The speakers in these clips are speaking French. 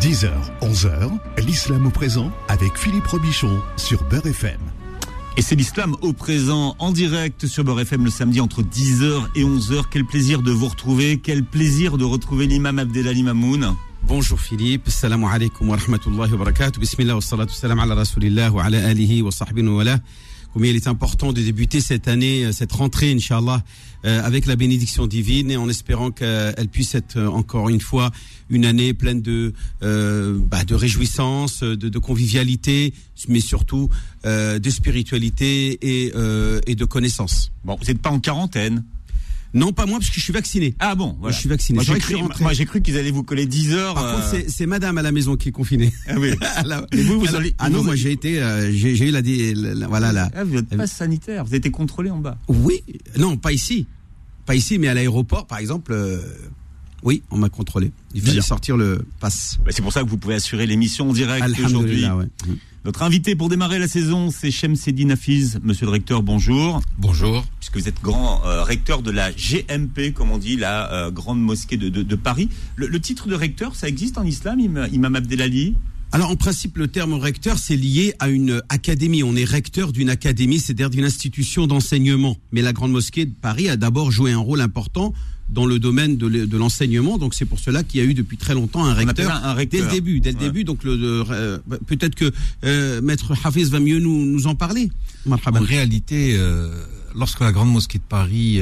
10h, 11h, l'islam au présent avec Philippe Robichon sur Beurre FM. Et c'est l'islam au présent, en direct sur Beurre FM le samedi entre 10h et 11h. Quel plaisir de vous retrouver, quel plaisir de retrouver l'imam Abdelali Mamoun. Bonjour Philippe, salam alaikum wa rahmatullahi wa barakatuh. Bismillah wa salatu salam ala rasulillah wa ala alihi wa sahbihi wa wala. Combien il est important de débuter cette année, euh, cette rentrée, Inch'Allah, euh, avec la bénédiction divine et en espérant qu'elle puisse être euh, encore une fois une année pleine de, euh, bah, de réjouissance, de, de, convivialité, mais surtout euh, de spiritualité et, euh, et de connaissance. Bon, vous n'êtes pas en quarantaine non, pas moi, parce que je suis vacciné. Ah bon, voilà. Je suis vacciné. Moi, j'ai cru, qu'ils allaient vous coller 10 heures. Par contre, c'est madame à la maison qui est confinée. Ah oui. Et vous, vous allez, ah non, moi, j'ai été, euh, j'ai eu la, la, la, voilà, la. Ah, vous êtes pas sanitaire. Vous avez été contrôlé en bas. Oui. Non, pas ici. Pas ici, mais à l'aéroport, par exemple, euh, oui, on m'a contrôlé. Il fallait sortir le pass. Bah, c'est pour ça que vous pouvez assurer l'émission en direct aujourd'hui. Ouais. Notre invité pour démarrer la saison, c'est Chemsedi Nafiz. Monsieur le recteur, bonjour. Bonjour. Puisque vous êtes grand euh, recteur de la GMP, comme on dit, la euh, grande mosquée de, de, de Paris. Le, le, titre de recteur, ça existe en islam, Imam Abdelali? Alors en principe, le terme recteur, c'est lié à une académie. On est recteur d'une académie, c'est-à-dire d'une institution d'enseignement. Mais la Grande Mosquée de Paris a d'abord joué un rôle important dans le domaine de, l'enseignement. Donc c'est pour cela qu'il y a eu depuis très longtemps un recteur, un recteur. dès le début. Dès le ouais. début, donc euh, peut-être que euh, Maître Hafiz va mieux nous, nous en parler. En réalité, euh, lorsque la Grande Mosquée de Paris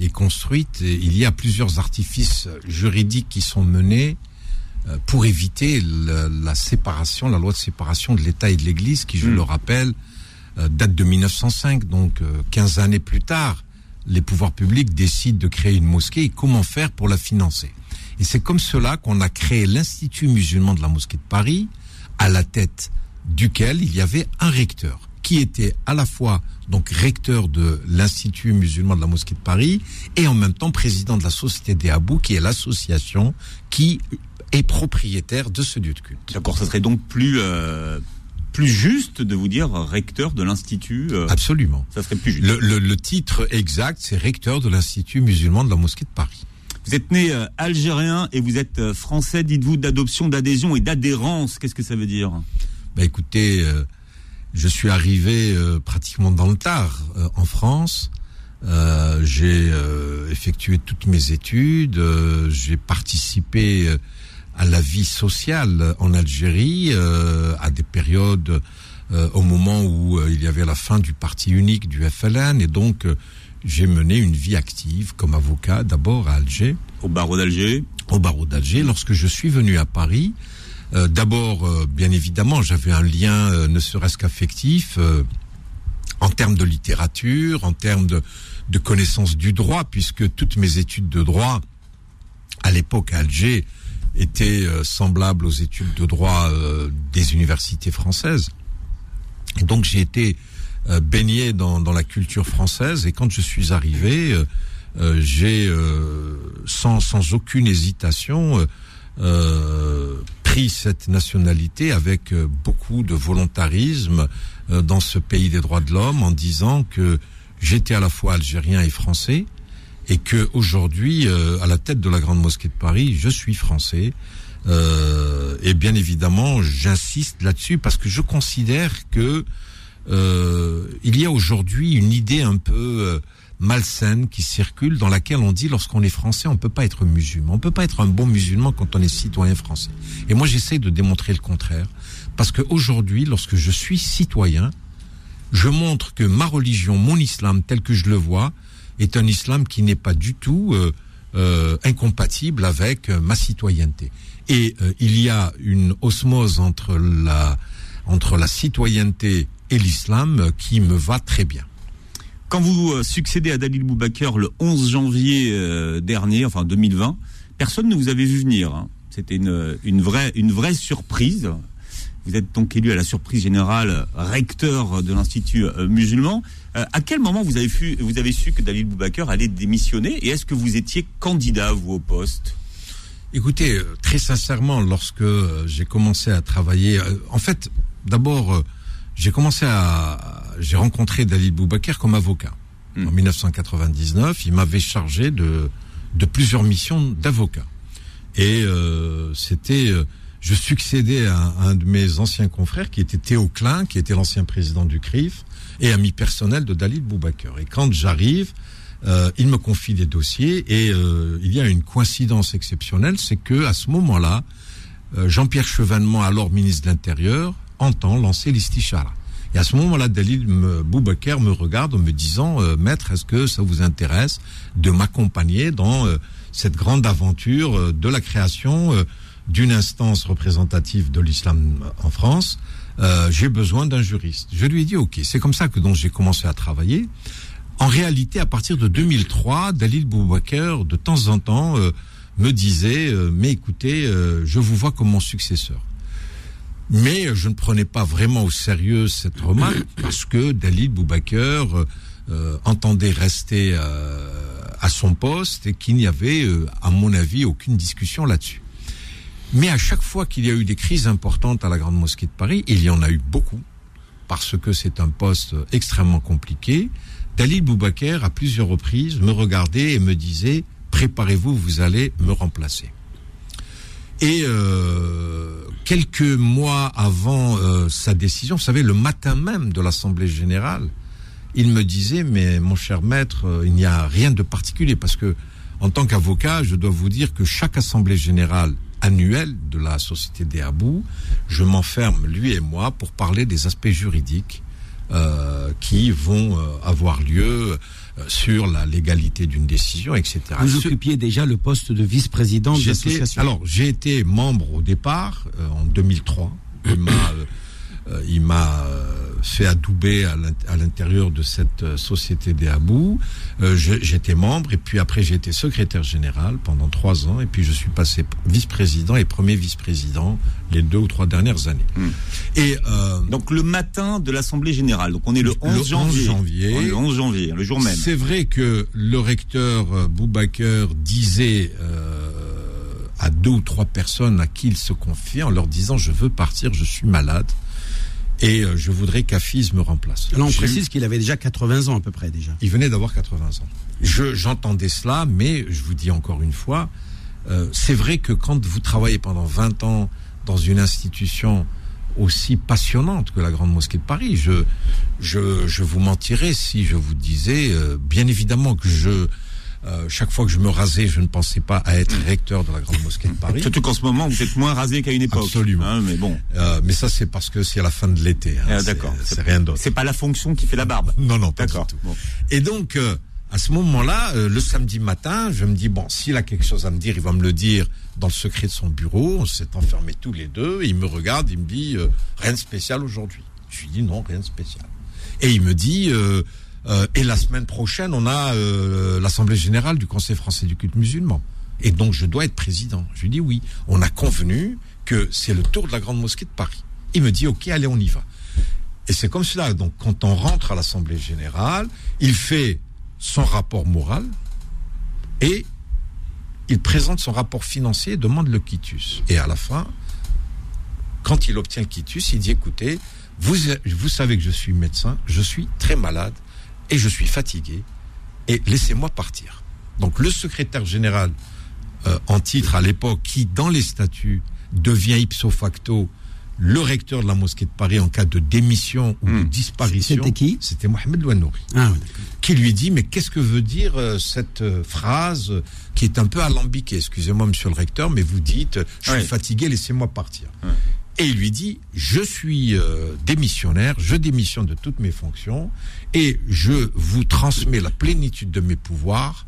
est construite, il y a plusieurs artifices juridiques qui sont menés pour éviter la, la, séparation, la loi de séparation de l'État et de l'Église, qui, je mmh. le rappelle, date de 1905, donc 15 années plus tard les pouvoirs publics décident de créer une mosquée et comment faire pour la financer. Et c'est comme cela qu'on a créé l'Institut musulman de la mosquée de Paris, à la tête duquel il y avait un recteur, qui était à la fois donc recteur de l'Institut musulman de la mosquée de Paris et en même temps président de la Société des Abous, qui est l'association qui est propriétaire de ce lieu de culte. D'accord, ça serait donc plus euh, plus juste de vous dire recteur de l'Institut euh, Absolument. Ça serait plus juste. Le, le, le titre exact, c'est recteur de l'Institut musulman de la mosquée de Paris. Vous êtes né euh, algérien et vous êtes euh, français, dites-vous, d'adoption, d'adhésion et d'adhérence. Qu'est-ce que ça veut dire? Bah, Écoutez, euh, je suis arrivé pratiquement dans le tard en France. j'ai effectué toutes mes études, j'ai participé à la vie sociale en Algérie, euh, à des périodes euh, au moment où euh, il y avait la fin du parti unique du FLN, et donc j'ai mené une vie active comme avocat d'abord à Alger. Au barreau d'Alger Au barreau d'Alger. Lorsque je suis venu à Paris, euh, d'abord, euh, bien évidemment, j'avais un lien euh, ne serait-ce qu'affectif en termes de littérature, en termes de, de connaissance du droit, puisque toutes mes études de droit à l'époque à Alger étaient euh, semblables aux études de droit euh, des universités françaises. Donc j'ai été euh, baigné dans, dans, la culture française et quand je suis arrivé, j'ai sans, sans aucune hésitation pris cette nationalité avec beaucoup de volontarisme dans ce pays des droits de l'homme en disant que j'étais à la fois algérien et français et que aujourd'hui, euh, à la tête de la Grande Mosquée de Paris, je suis français. Euh, et bien évidemment, j'insiste là-dessus parce que je considère que euh, il y a aujourd'hui une idée un peu euh, malsaine qui circule dans laquelle on dit lorsqu'on est français, on peut pas être musulman, on peut pas être un bon musulman quand on est citoyen français. Et moi, j'essaie de démontrer le contraire parce que aujourd'hui, lorsque je suis citoyen, je montre que ma religion, mon islam tel que je le vois, est un islam qui n'est pas du tout euh, euh, incompatible avec euh, ma citoyenneté. Et il y a une osmose entre la, entre la citoyenneté et l'islam qui me va très bien. Quand vous succédez à Dalil Boubaker le 11 janvier dernier, enfin 2020, personne ne vous avait vu venir. Hein. C'était une, une, vraie, une vraie surprise. Vous êtes donc élu à la surprise générale recteur de l'Institut musulman. Euh, à quel moment vous avez, su, vous avez su que Dalil Boubaker allait démissionner et est-ce que vous étiez candidat, vous, au poste? Écoutez, euh, très sincèrement, lorsque euh, j'ai commencé à travailler, en fait, d'abord, j'ai commencé à, j'ai rencontré Dalil Boubaker comme avocat. Mmh. En 1999, il m'avait chargé de, de plusieurs missions d'avocat. Et euh, c'était, je succédais à un de mes anciens confrères qui était Théo Klein, qui était l'ancien président du CRIF et ami personnel de Dalil Boubaker. Et quand j'arrive, euh, il me confie des dossiers et euh, il y a une coïncidence exceptionnelle, c'est que à ce moment-là, euh, Jean-Pierre Chevènement, alors ministre de l'Intérieur, entend lancer l'istichara. Et à ce moment-là, Dalil Boubaker me regarde en me disant, maître, est-ce que ça vous intéresse de m'accompagner dans cette grande aventure de la création d'une instance représentative de l'islam en France, euh, j'ai besoin d'un juriste. Je lui ai dit ok, c'est comme ça que donc j'ai commencé à travailler. En réalité, à partir de 2003, Dalil Boubaker, de temps en temps, euh, me disait euh, mais écoutez, je vous vois comme mon successeur. Mais je ne prenais pas vraiment au sérieux cette remarque parce que Dalil Boubaker entendait rester à son poste et qu'il n'y avait, à mon avis, aucune discussion là-dessus. Mais à chaque fois qu'il y a eu des crises importantes à la Grande Mosquée de Paris, il y en a eu beaucoup, parce que c'est un poste extrêmement compliqué, Dalil Boubaker, à plusieurs reprises, me regardait et me disait Préparez-vous, vous allez me remplacer. Et euh, quelques mois avant euh, sa décision, vous savez, le matin même de l'Assemblée générale, il me disait Mais mon cher maître, euh, il n'y a rien de particulier, parce que en tant qu'avocat, je dois vous dire que chaque Assemblée générale annuel de la Société des Abous, je m'enferme, lui et moi, pour parler des aspects juridiques euh, qui vont euh, avoir lieu euh, sur la légalité d'une décision, etc. Vous occupiez déjà le poste de vice-président de l'association Alors, j'ai été membre au départ, en 2003. Il m'a fait adouber à l'intérieur de cette euh, société des Abous. Euh, j'étais membre et puis après j'ai été secrétaire général pendant trois ans et puis je suis passé vice-président et premier vice-président les deux ou trois dernières années. Hmm. Et euh, donc le matin de l'assemblée générale, donc on est le 11 janvier. le 11 janvier, le jour même. C'est vrai que le recteur Boubaker disait à deux ou trois personnes à qui il se confiait en leur disant je veux partir, je suis malade et euh, je voudrais qu'Afiz me remplace. Là, on précise qu'il avait déjà 80 ans à peu près déjà. Il venait d'avoir 80 ans. Je, j'entendais cela, mais je vous dis encore une fois, euh, c'est vrai que quand vous travaillez pendant 20 ans dans une institution aussi passionnante que la Grande Mosquée de Paris, je, je, je vous mentirais si je vous disais, euh, bien évidemment que je euh, chaque fois que je me rasais, je ne pensais pas à être recteur de la Grande Mosquée de Paris. Surtout qu'en ce moment, vous êtes moins rasé qu'à une époque. Absolument. Hein, mais bon. Euh, mais ça, c'est parce que c'est à la fin de l'été. Hein. Ah, d'accord. C'est rien d'autre. C'est pas la fonction qui fait la barbe. Non, non, d'accord. Et donc, euh, à ce moment-là, le samedi matin, je me dis bon, s'il a quelque chose à me dire, il va me le dire dans le secret de son bureau. On s'est enfermés tous les deux. il me regarde, il me dit rien de spécial aujourd'hui. Je lui dis non, rien de spécial. Et il me dit euh, et la semaine prochaine, on a euh, l'Assemblée générale du Conseil français du culte musulman. Et donc, je dois être président. Je lui dis oui. On a convenu que c'est le tour de la Grande Mosquée de Paris. Il me dit, OK, allez, on y va. Et c'est comme cela. Donc, quand on rentre à l'Assemblée générale, il fait son rapport moral et il présente son rapport financier et demande le quitus. Et à la fin, quand il obtient le quitus, il dit, écoutez, vous savez que je suis médecin, je suis très malade, et je suis fatigué et laissez-moi partir. Donc le secrétaire général euh, en titre à l'époque, qui dans les statuts devient ipso facto le recteur de la mosquée de Paris en cas de démission ou de hmm. disparition. C'était qui? C'était Mohamed Louanouri. Ah, qui lui dit Mais qu'est-ce que veut dire euh, cette euh, phrase qui est un peu alambiquée? Excusez-moi, monsieur le recteur, mais vous dites Je suis fatigué, laissez-moi partir. Et il lui dit, je suis euh, démissionnaire, je démissionne de toutes mes fonctions et je vous transmets la plénitude de mes pouvoirs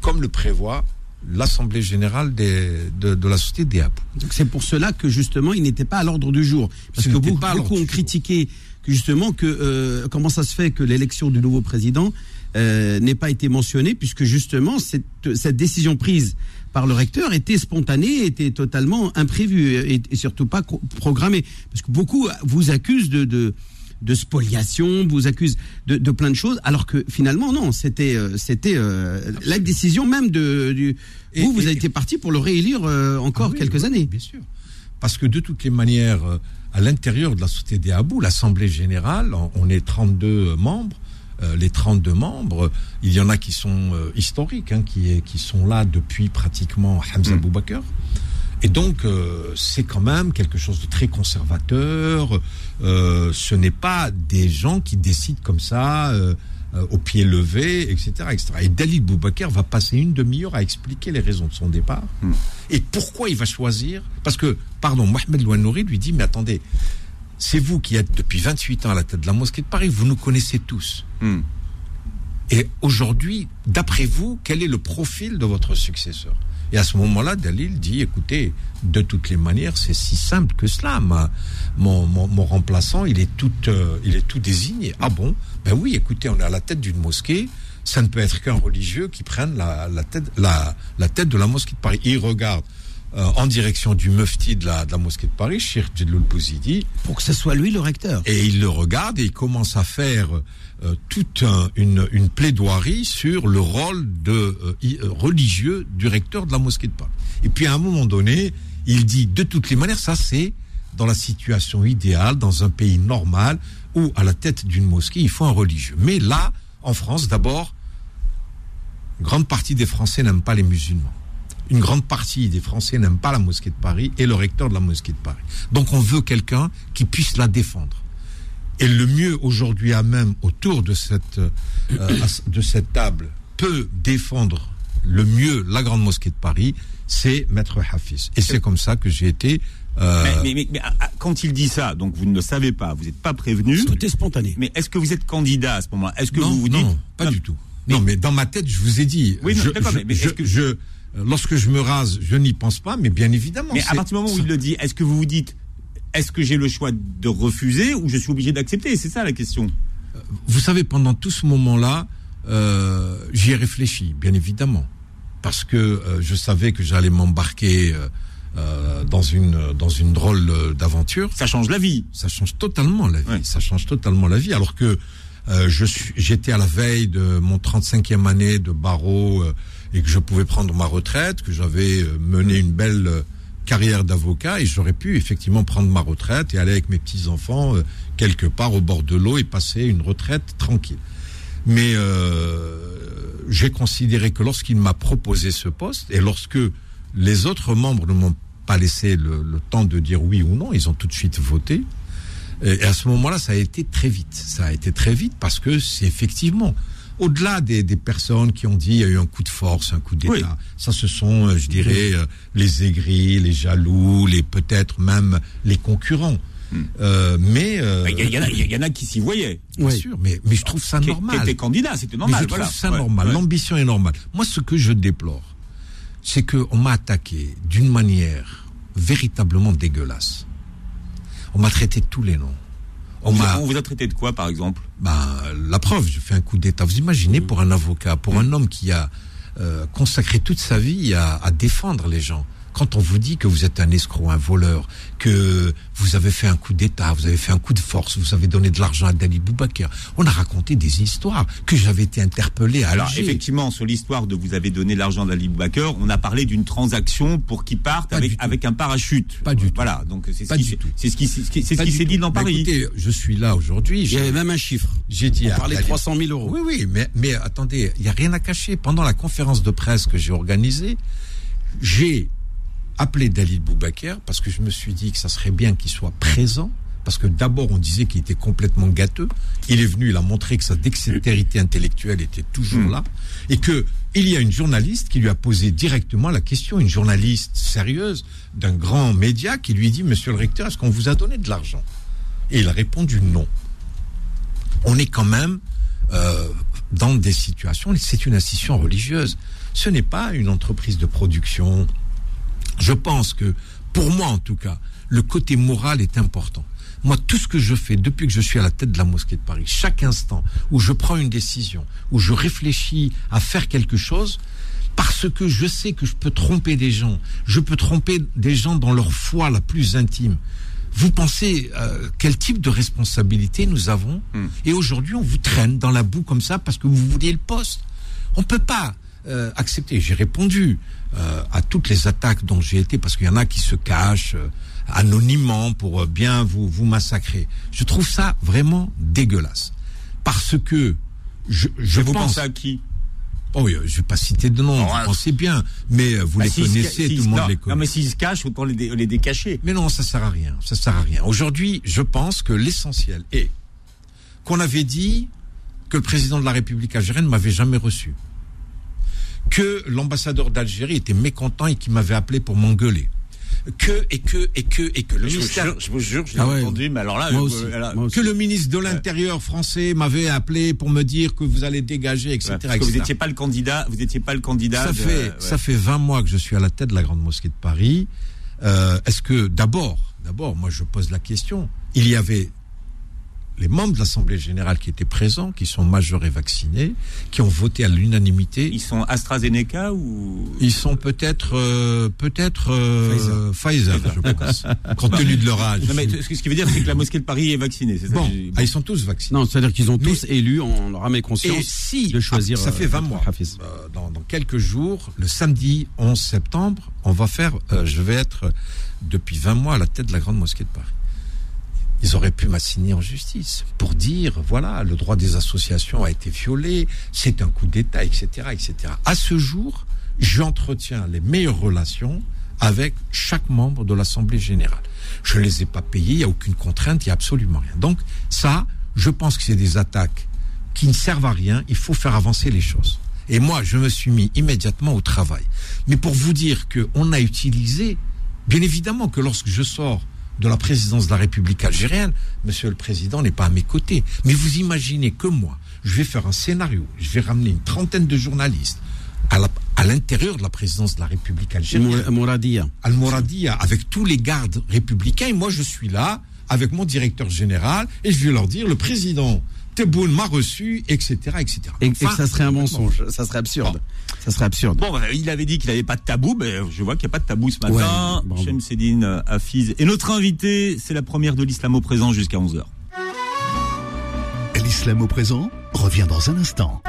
comme le prévoit l'Assemblée générale de, la Société des Donc c'est pour cela que justement il n'était pas à l'ordre du jour. Parce que beaucoup, beaucoup ont critiqué que justement que euh, comment ça se fait que l'élection du nouveau président euh, n'ait pas été mentionnée puisque justement cette, cette décision prise par le recteur était spontané, était totalement imprévu et, surtout pas programmé. Parce que beaucoup vous accusent de, de, spoliation, vous accusent de, plein de choses, alors que finalement non, c'était euh, c'était euh, la décision même de du, vous vous avez été parti pour le réélire euh, encore ah quelques années. Bien sûr, parce que de toutes les manières, à l'intérieur de la société des Abou, l'assemblée générale, on est 32 membres. Euh, les 32 membres, il y en a qui sont euh, historiques, hein, qui, qui sont là depuis pratiquement Hamza mmh. Et donc, euh, c'est quand même quelque chose de très conservateur. Ce n'est pas des gens qui décident comme ça, au pied levé, etc., etc. Et Dalil Boubaker va passer une demi-heure à expliquer les raisons de son départ Hmm. et pourquoi il va choisir? Parce que, pardon, Mohamed Louanouri lui dit, mais attendez, c'est vous qui êtes depuis 28 ans à la tête de la mosquée de Paris, vous nous connaissez tous. Hmm. Et aujourd'hui, d'après vous, quel est le profil de votre successeur? Et à ce moment-là, Dalil dit, écoutez, de toutes les manières, c'est si simple que cela. Mon, mon, mon remplaçant, il est tout, euh, il est tout désigné. Ah bon? Ben oui, écoutez, on est à la tête d'une mosquée. Ça ne peut être qu'un religieux qui prenne la, la, tête, la, la tête de la mosquée de Paris. Il regarde euh, en direction du mufti de la, de la mosquée de Paris, Cheikh Djedloul Bouzidi, Pour que ce soit lui le recteur. et il le regarde et il commence à faire euh, toute un- une, une plaidoirie sur le rôle de euh, euh, religieux du recteur de la mosquée de Paris. Et puis à un moment donné, il dit de toutes les manières, ça c'est dans la situation idéale, dans un pays normal, où à la tête d'une mosquée, il faut un religieux. Mais là, en France, d'abord, une grande partie des Français n'aiment pas les musulmans. Une grande partie des Français n'aiment pas la mosquée de Paris et le recteur de la mosquée de Paris. Donc on veut quelqu'un qui puisse la défendre. Et le mieux aujourd'hui à même autour de cette, euh, de cette table peut défendre le mieux la grande mosquée de Paris, c'est Maître Hafiz. Et c'est comme ça que j'ai été... euh, Mais, mais- mais- mais, ah, ah, quand il dit ça, donc vous ne le savez pas, vous n'êtes pas prévenu. Tout est spontané. Mais est-ce que vous êtes candidat à ce moment-là? Est-ce que non, vous vous dites non, pas du tout. Non, mais dans ma tête, je vous ai dit. Oui, non, je, d'accord, je- mais- mais je- est-ce que- je- lorsque je me rase, je n'y pense pas, mais bien évidemment. Mais à partir du moment où il le dit, est-ce que vous vous dites, est-ce que j'ai le choix de refuser ou je suis obligé d'accepter? C'est ça la question. Vous savez, pendant tout ce moment-là, euh, j'y ai réfléchi, bien évidemment, parce que euh, je savais que j'allais m'embarquer euh, euh, dans une dans une drôle euh, d'aventure. Ça change la vie. Ça change totalement la vie. Ouais. Ça change totalement la vie. Alors que euh, je suis, j'étais à la veille de mon 35e année de barreau euh, et que je pouvais prendre ma retraite, que j'avais euh, mené une belle euh, carrière d'avocat et j'aurais pu effectivement prendre ma retraite et aller avec mes petits enfants quelque part au bord de l'eau et passer une retraite tranquille. Mais euh, j'ai considéré que lorsqu'il m'a proposé ce poste et lorsque les autres membres ne m'ont pas laissé le, le temps de dire oui ou non, ils ont tout de suite voté. Et à ce moment-là, ça a été très vite. Ça a été très vite parce que c'est effectivement, au-delà des, des personnes qui ont dit il y a eu un coup de force, un coup d'État, Oui. ça ce sont, euh, je dirais, euh, les aigris, les jaloux, les peut-être même les concurrents. Euh, mais euh, Il y, a- il y en a- il y en a qui s'y voyaient. bien Oui. sûr, mais, mais je trouve ça Qui, qui normal. étaient candidats, c'était Mais normal. je trouve voilà. ça Ouais, normal. ouais. L'ambition est normale. Moi, ce que je déplore, c'est qu'on m'a attaqué d'une manière véritablement dégueulasse. On m'a traité tous les noms. On vous a traité de quoi, par exemple? Ben, la preuve, je fais un coup d'État. Vous imaginez pour un avocat, pour un homme qui a euh, consacré toute sa vie à, à défendre les gens, quand on vous dit que vous êtes un escroc, un voleur, que vous avez fait un coup d'État, vous avez fait un coup de force, vous avez donné de l'argent à Dali Boubaker, on a raconté des histoires que j'avais été interpellé à Alors effectivement, sur l'histoire de vous avez donné l'argent d'Ali Boubaker, on a parlé d'une transaction pour qu'il parte Pas avec, avec un parachute. Pas du tout. Voilà, donc c'est ce ce qui, ce s'est dit dans Bah, Paris. écoutez, je suis là aujourd'hui. Il y j'ai- avait même un chiffre. J'ai dit On à parlait de Dali- 300 000 euros. Oui, oui, mais, mais attendez, il n'y a rien à cacher. Pendant la conférence de presse que j'ai organisée, j'ai appelé Dalil Boubaker parce que je me suis dit que ça serait bien qu'il soit présent. Parce que d'abord, on disait qu'il était complètement gâteux. Il est venu, il a montré que sa dextérité intellectuelle était toujours Mm. là. Et que il y a une journaliste qui lui a posé directement la question, une journaliste sérieuse d'un grand média qui lui dit, Monsieur le recteur, est-ce qu'on vous a donné de l'argent? Et il a répondu non on est quand même euh, dans des situations, c'est une institution religieuse. Ce n'est pas une entreprise de production. Je pense que, pour moi en tout cas, le côté moral est important. Moi, tout ce que je fais depuis que je suis à la tête de la mosquée de Paris, chaque instant où je prends une décision, où je réfléchis à faire quelque chose, parce que je sais que je peux tromper des gens, je peux tromper des gens dans leur foi la plus intime. Vous pensez euh, quel type de responsabilité nous avons? Hmm. Et aujourd'hui, on vous traîne dans la boue comme ça parce que vous vouliez le poste. On peut pas euh, accepter. J'ai répondu euh, à toutes les attaques dont j'ai été parce qu'il y en a qui se cachent euh, anonymement pour bien vous vous massacrer. Je trouve ça vraiment dégueulasse parce que je, je vous pense à qui? Oh je vais pas citer de nom, vous pensez bien, mais vous Bah, les connaissez, tout le monde non, les Non, connaît. mais s'ils se cachent, autant les, dé- les décacher. Mais non, ça sert à rien. Ça sert à rien. Aujourd'hui, je pense que l'essentiel est qu'on avait dit que le président de la République algérienne ne m'avait jamais reçu. Que l'ambassadeur d'Algérie était mécontent et qu'il m'avait appelé pour m'engueuler. Que, et que, et que, et que le Je vous jure, je vous jure, je l'ai Ah ouais. entendu, mais alors là, Moi euh, aussi, là, moi aussi. que le ministre de l'Intérieur français m'avait appelé pour me dire que vous allez dégager, etc. ouais, parce que vous n'étiez pas le candidat, vous n'étiez pas le candidat. ça de- fait ça fait 20 mois que je suis à la tête de la grande mosquée de Paris. Euh, Est-ce que d'abord, d'abord, moi je pose la question. Il y avait les membres de l'Assemblée générale qui étaient présents, qui sont majeurs et vaccinés, qui ont voté à l'unanimité. Ils sont AstraZeneca ou Ils sont peut-être euh, peut-être euh, Pfizer, je pense, compte tenu de leur âge. Non, mais ce qui veut dire, c'est que la mosquée de Paris est vaccinée. C'est ça Bon, ah, ils sont tous vaccinés. Non, c'est-à-dire qu'ils ont Mais- tous élu, on leur a mis Et conscience si de choisir. ah, ça fait euh, 20 mois. Hafiz. Euh, dans, dans quelques jours, le samedi 11 septembre, on va faire. euh, je vais être depuis 20 mois à la tête de la grande mosquée de Paris. Ils auraient pu m'assigner en justice pour dire voilà le droit des associations a été violé, c'est un coup d'État, etc., etc. À ce jour, j'entretiens les meilleures relations avec chaque membre de l'Assemblée générale. Je ne les ai pas payés, il n'y a aucune contrainte, il n'y a absolument rien. Donc ça, je pense que c'est des attaques qui ne servent à rien, il faut faire avancer les choses. Et moi, je me suis mis immédiatement au travail. Mais pour vous dire qu'on a utilisé, bien évidemment que lorsque je sors de la présidence de la République algérienne, Monsieur le Président n'est pas à mes côtés. Mais vous imaginez que moi, je vais faire un scénario, je vais ramener une trentaine de journalistes à l'intérieur de la présidence de la République algérienne. Mour- Mouradia. Al-Mouradia avec tous les gardes républicains. Et moi, je suis là avec mon directeur général et je vais leur dire le président Tebboune m'a reçu, etc., etc. Et, et ça serait un mensonge. Ça serait absurde. Ça serait absurde. Bon, bah, il avait dit qu'il n'avait pas de tabou, mais je vois qu'il n'y a pas de tabou ce matin. Ouais. Shemseddine euh, Hafiz. Et notre invité, c'est la première de l'islam au présent jusqu'à 11h. L'islam au présent revient dans un instant.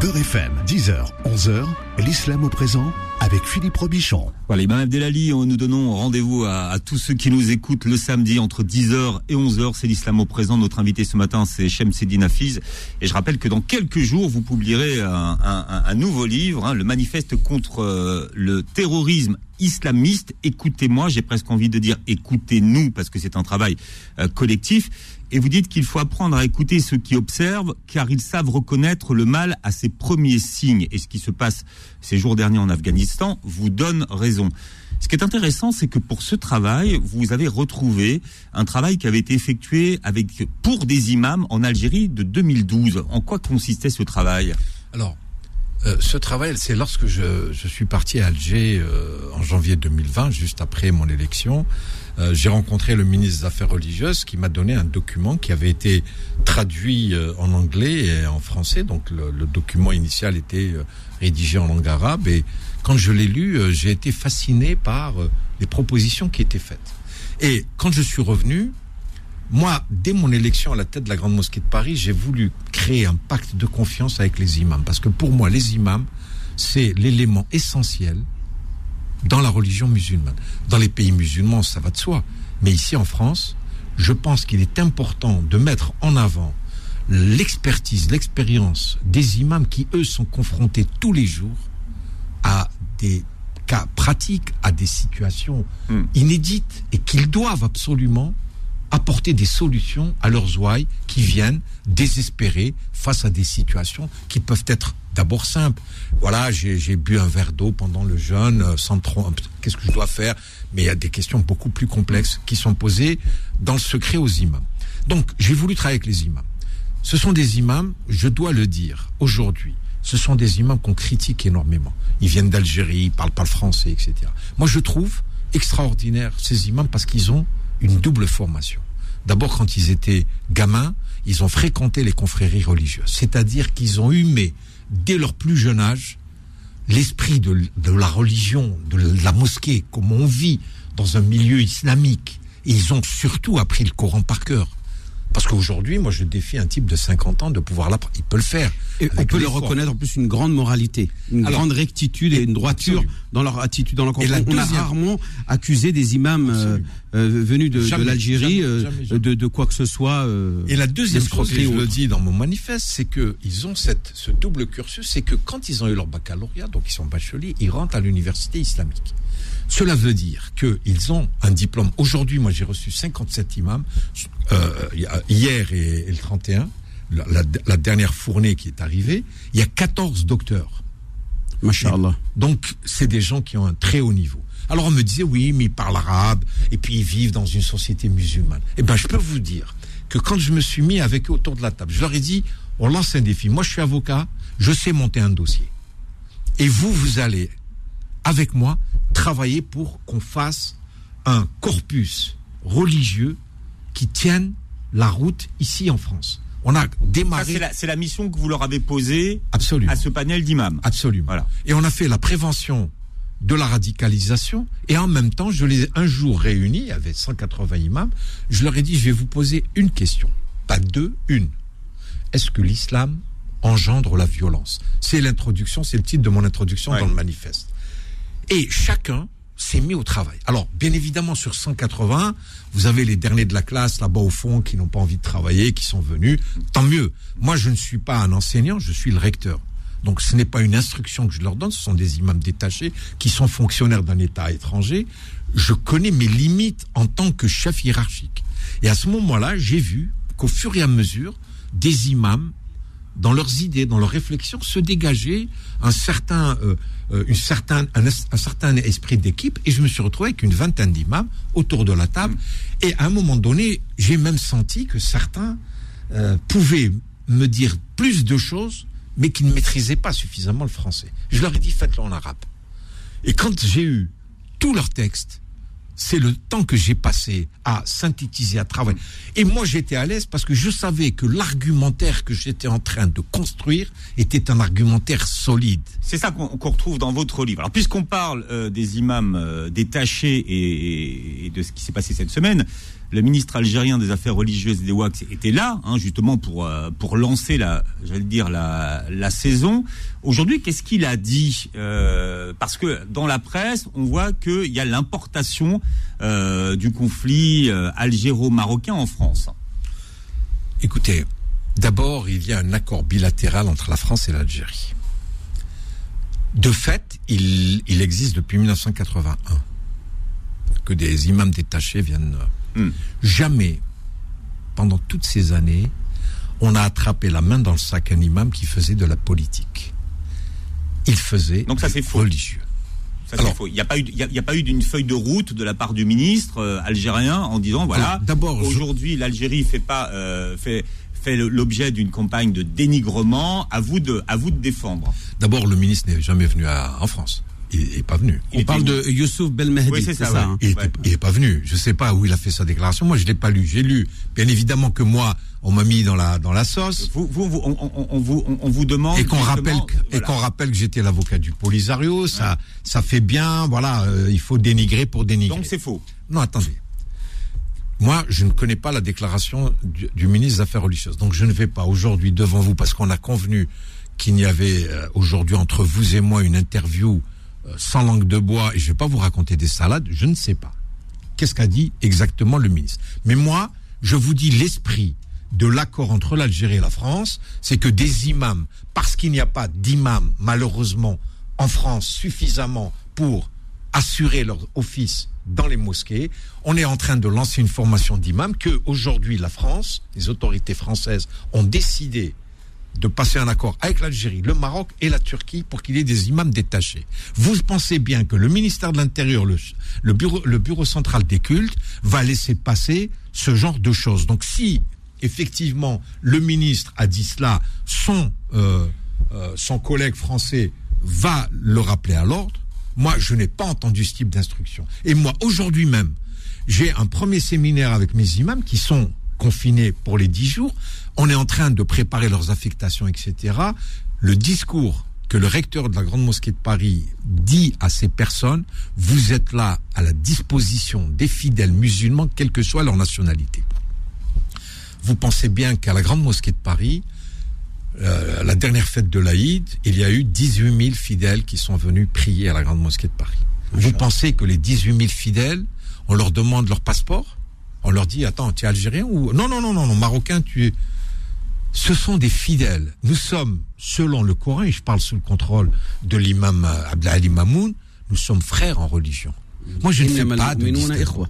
Beurre FM, 10h, 11h, l'islam au présent avec Philippe Robichon. Voilà, Imam Abdelali, on- nous donnons rendez-vous à, tous ceux qui nous écoutent le samedi entre 10h et 11h. C'est l'islam au présent. Notre invité ce matin, c'est Shemseddine Hafiz. Et je rappelle que dans quelques jours, vous publierez un, un- un- un nouveau livre, hein, le manifeste contre euh, le terrorisme islamiste. Écoutez-moi, j'ai presque envie de dire écoutez-nous, parce que c'est un travail euh, collectif. Et vous dites qu'il faut apprendre à écouter ceux qui observent, car ils savent reconnaître le mal à ses premiers signes. Et ce qui se passe ces jours derniers en Afghanistan vous donne raison. Ce qui est intéressant, c'est que pour ce travail, vous avez retrouvé un travail qui avait été effectué avec pour des imams en Algérie de 2012. En quoi consistait ce travail? Alors, euh, ce travail, c'est lorsque je, suis parti à Alger euh, en janvier 2020, juste après mon élection. Euh, j'ai rencontré le ministre des Affaires religieuses qui m'a donné un document qui avait été traduit euh, en anglais et en français. Donc le, le document initial était euh, rédigé en langue arabe. Et quand je l'ai lu, j'ai été fasciné par les propositions qui étaient faites. Et quand je suis revenu, moi, dès mon élection à la tête de la Grande Mosquée de Paris, j'ai voulu créer un pacte de confiance avec les imams. Parce que pour moi, les imams, c'est l'élément essentiel dans la religion musulmane. Dans les pays musulmans, ça va de soi. Mais ici en France, je pense qu'il est important de mettre en avant l'expertise, l'expérience des imams qui, eux, sont confrontés tous les jours à des cas pratiques, à des situations Hmm. inédites et qu'ils doivent absolument apporter des solutions à leurs ouailles qui viennent désespérés face à des situations qui peuvent être d'abord simples. Voilà, j'ai bu un verre d'eau pendant le jeûne, euh, sans trop. Qu'est-ce que je dois faire? Mais il y a des questions beaucoup plus complexes qui sont posées dans le secret aux imams. Donc, j'ai voulu travailler avec les imams. Ce sont des imams, je dois le dire, aujourd'hui, ce sont des imams qu'on critique énormément. Ils viennent d'Algérie, ils parlent pas le français, etc. Moi, je trouve extraordinaire ces imams parce qu'ils ont une double formation. D'abord, quand ils étaient gamins, ils ont fréquenté les confréries religieuses. C'est-à-dire qu'ils ont humé, dès leur plus jeune âge, l'esprit de, la religion, de la mosquée, comment on vit dans un milieu islamique. Ils ont surtout appris le Coran par cœur. Parce qu'aujourd'hui, moi, je défie un type de 50 ans de pouvoir l'apprendre. Il peut le faire. Et on peut le l'effort. reconnaître en plus une grande moralité, une Alors, grande rectitude et une droiture absolument. dans leur attitude, dans leur comportement. On a rarement accusé des imams euh, euh, venus de, l'Algérie euh. De, de quoi que ce soit. Et la deuxième chose, et je le dis dans mon manifeste, c'est que ils ont cette, ce double cursus, c'est que quand ils ont eu leur baccalauréat, donc ils sont bacheliers, ils rentrent à l'université islamique. Cela veut dire qu'ils ont un diplôme. Aujourd'hui, moi, j'ai reçu 57 imams euh, hier et, et le 31, la, la- la dernière fournée qui est arrivée. Il y a 14 docteurs. Masha'Allah. Donc, c'est des gens qui ont un très haut niveau. Alors, on me disait, oui, mais ils parlent arabe, et puis ils vivent dans une société musulmane. Eh ben, je peux vous dire que quand je me suis mis avec eux autour de la table, je leur ai dit, on lance un défi. Moi, je suis avocat, je sais monter un dossier. Et vous, vous allez, avec moi, travailler pour qu'on fasse un corpus religieux qui tienne la route ici en France. On a démarré... c'est la, mission que vous leur avez posée Absolument. à ce panel d'imams. Absolument. Voilà. Et on a fait la prévention de la radicalisation et en même temps, je les ai un jour réunis avec 180 imams. Je leur ai dit, je vais vous poser une question. Pas deux, une. Est-ce que l'islam engendre la violence? C'est l'introduction, c'est le titre de mon introduction Ouais. dans le manifeste. Et chacun s'est mis au travail. Alors, bien évidemment, sur 180, vous avez les derniers de la classe là-bas au fond qui n'ont pas envie de travailler, qui sont venus. Tant mieux. Moi, je ne suis pas un enseignant, je suis le recteur. Donc, ce n'est pas une instruction que je leur donne, ce sont des imams détachés qui sont fonctionnaires d'un État étranger. Je connais mes limites en tant que chef hiérarchique. Et à ce moment-là, j'ai vu qu'au fur et à mesure, des imams dans leurs idées, dans leurs réflexions, se dégager un certain, euh, euh, une certain, un, certain esprit d'équipe. Et je me suis retrouvé avec une vingtaine d'imams autour de la table. Et à un moment donné, j'ai même senti que certains euh, pouvaient me dire plus de choses, mais qui ne maîtrisaient pas suffisamment le français. Je leur ai dit, faites-le en arabe. Et quand j'ai eu tous leurs textes, c'est le temps que j'ai passé à synthétiser, à travailler. Et moi, j'étais à l'aise parce que je savais que l'argumentaire que j'étais en train de construire était un argumentaire solide. C'est ça qu'on retrouve dans votre livre. Alors, puisqu'on parle euh, des imams euh, détachés et de ce qui s'est passé cette semaine, le ministre algérien des Affaires religieuses et des WACS était là, hein, justement pour euh, pour lancer la, j'allais dire la la saison. Aujourd'hui, qu'est-ce qu'il a dit Euh, Parce que dans la presse, on voit qu'il y a l'importation euh, du conflit algéro-marocain en France. Écoutez, d'abord, il y a un accord bilatéral entre la France et l'Algérie. De fait, il, il existe depuis 1981 que des imams détachés viennent. Jamais, pendant toutes ces années, on a attrapé la main dans le sac un imam qui faisait de la politique. Il faisait Donc ça, c'est religieux. Ça, Alors- faux. Il n'y a pas eu, il y a, il y a pas eu d'une feuille de route de la part du ministre euh, algérien en disant voilà. D'abord, je- aujourd'hui, l'Algérie fait pas euh, fait fait l'objet d'une campagne de dénigrement. À vous de à vous de défendre. D'abord, le ministre n'est jamais venu à- en France. Il n'est pas venu. Il On parle de Youssouf Belmehdi, Oui, c'est ça, ça. ouais. hein. Il Ouais. n'est pas venu. Je ne sais pas où il a fait sa déclaration. Moi, je l'ai pas lu. J'ai lu. Bien évidemment que moi, on m'a mis dans la dans la sauce. Vous, vous, vous- on, on- on vous on, vous demande Et qu'on rappelle, que- et voilà. qu'on rappelle que j'étais l'avocat du Polisario, ça, ça fait bien, voilà, euh, il faut dénigrer pour dénigrer. Donc c'est faux. Non, attendez. Moi, je ne connais pas la déclaration du, du ministre des Affaires religieuses. Donc, je ne vais pas aujourd'hui devant vous, parce qu'on a convenu qu'il y avait euh, aujourd'hui entre vous et moi une interview sans langue de bois, et je ne vais pas vous raconter des salades, je ne sais pas. Qu'est-ce qu'a dit exactement le ministre? Mais moi, je vous dis l'esprit de l'accord entre l'Algérie et la France, c'est que des imams, parce qu'il n'y a pas d'imams, malheureusement, en France suffisamment pour assurer leur office dans les mosquées. On est en train de lancer une formation d'imams que aujourd'hui la France, les autorités françaises ont décidé de passer un accord avec l'Algérie, le Maroc et la Turquie pour qu'il y ait des imams détachés. Vous pensez bien que le ministère de l'Intérieur, le, bureau, central des cultes, va laisser passer ce genre de choses. Donc si effectivement le ministre a dit cela, son, euh, euh, son collègue français va le rappeler à l'ordre. Moi, je n'ai pas entendu ce type d'instruction. Et moi, aujourd'hui même, j'ai un premier séminaire avec mes imams qui sont confinés pour les dix jours. On est en train de préparer leurs affectations, etc. Le discours que le recteur de la Grande Mosquée de Paris dit à ces personnes, vous êtes là à la disposition des fidèles musulmans, quelle que soit leur nationalité. Vous pensez bien qu'à la Grande Mosquée de Paris, euh, la dernière fête de l'Aïd, il y a eu 18 000 fidèles qui sont venus prier à la Grande Mosquée de Paris. Vous pensez que les 18 000 fidèles, on leur demande leur passeport? On leur dit, attends, tu es algérien ou... Non, non, non, non, non, marocain, tu es... Ce sont des fidèles. Nous sommes, selon le Coran, et je parle sous le contrôle de l'imam Abdelali Mamoun, nous sommes frères en religion. Moi, je ne fais pas de distinguo.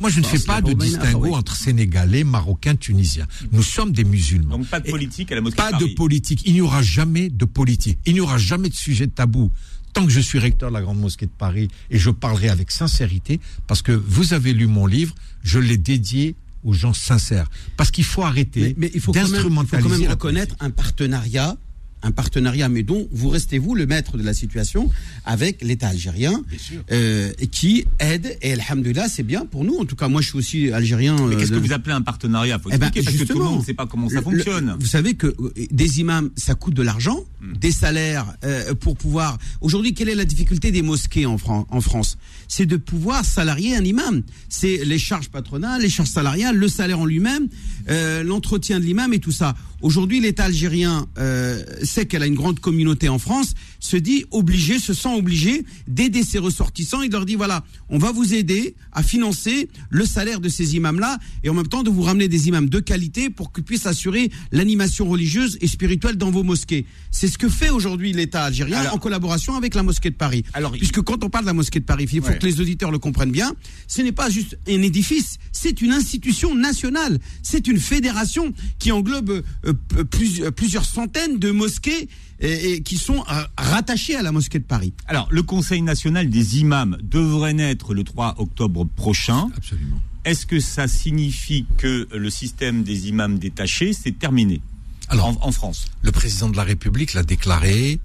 Moi, je ne fais pas de distinguo entre Sénégalais, Marocains, Tunisiens. Nous sommes des musulmans. Donc pas de politique à la mosquée Pas de politique. Il n'y aura jamais de politique. Il n'y aura jamais de sujet tabou. Tant que je suis recteur de la Grande Mosquée de Paris, et je parlerai avec sincérité, parce que vous avez lu mon livre, je l'ai dédié aux gens sincères. Parce qu'il faut arrêter Mais, mais il faut quand même, il faut d'instrumentaliser quand même la reconnaître un partenariat, un partenariat, mais dont vous restez vous le maître de la situation avec l'État algérien, euh, qui aide. Et alhamdulillah, c'est bien pour nous. En tout cas, moi, je suis aussi algérien. Mais euh, qu'est-ce que de- vous appelez un partenariat? Faut Eh ben, parce que tout le justement, monde ne sait pas comment ça le- fonctionne. le- vous savez que euh, des imams, ça coûte de l'argent, Hmm. des salaires euh, pour pouvoir. Aujourd'hui, quelle est la difficulté des mosquées en, Fran- en France? C'est de pouvoir salarier un imam. C'est les charges patronales, les charges salariales, le salaire en lui-même, euh, l'entretien de l'imam et tout ça. Aujourd'hui, l'État algérien euh, sait qu'elle a une grande communauté en France, se dit obligé, se sent obligé d'aider ses ressortissants. Il leur dit voilà, on va vous aider à financer le salaire de ces imams-là et en même temps de vous ramener des imams de qualité pour qu'ils puissent assurer l'animation religieuse et spirituelle dans vos mosquées. C'est ce que fait aujourd'hui l'État algérien Alors- en collaboration avec la mosquée de Paris. Alors, Puisque quand on parle de la mosquée de Paris, il faut Ouais. que les auditeurs le comprennent bien, ce n'est pas juste un édifice, c'est une institution nationale, c'est une fédération qui englobe euh, p- plus- plusieurs centaines de mosquées et, et qui sont euh, rattachées à la mosquée de Paris. Alors, le Conseil national des imams devrait naître le 3 octobre prochain. Absolument. Est-ce que ça signifie que le système des imams détachés, c'est terminé Alors, en, en France? Le président de la République l'a déclaré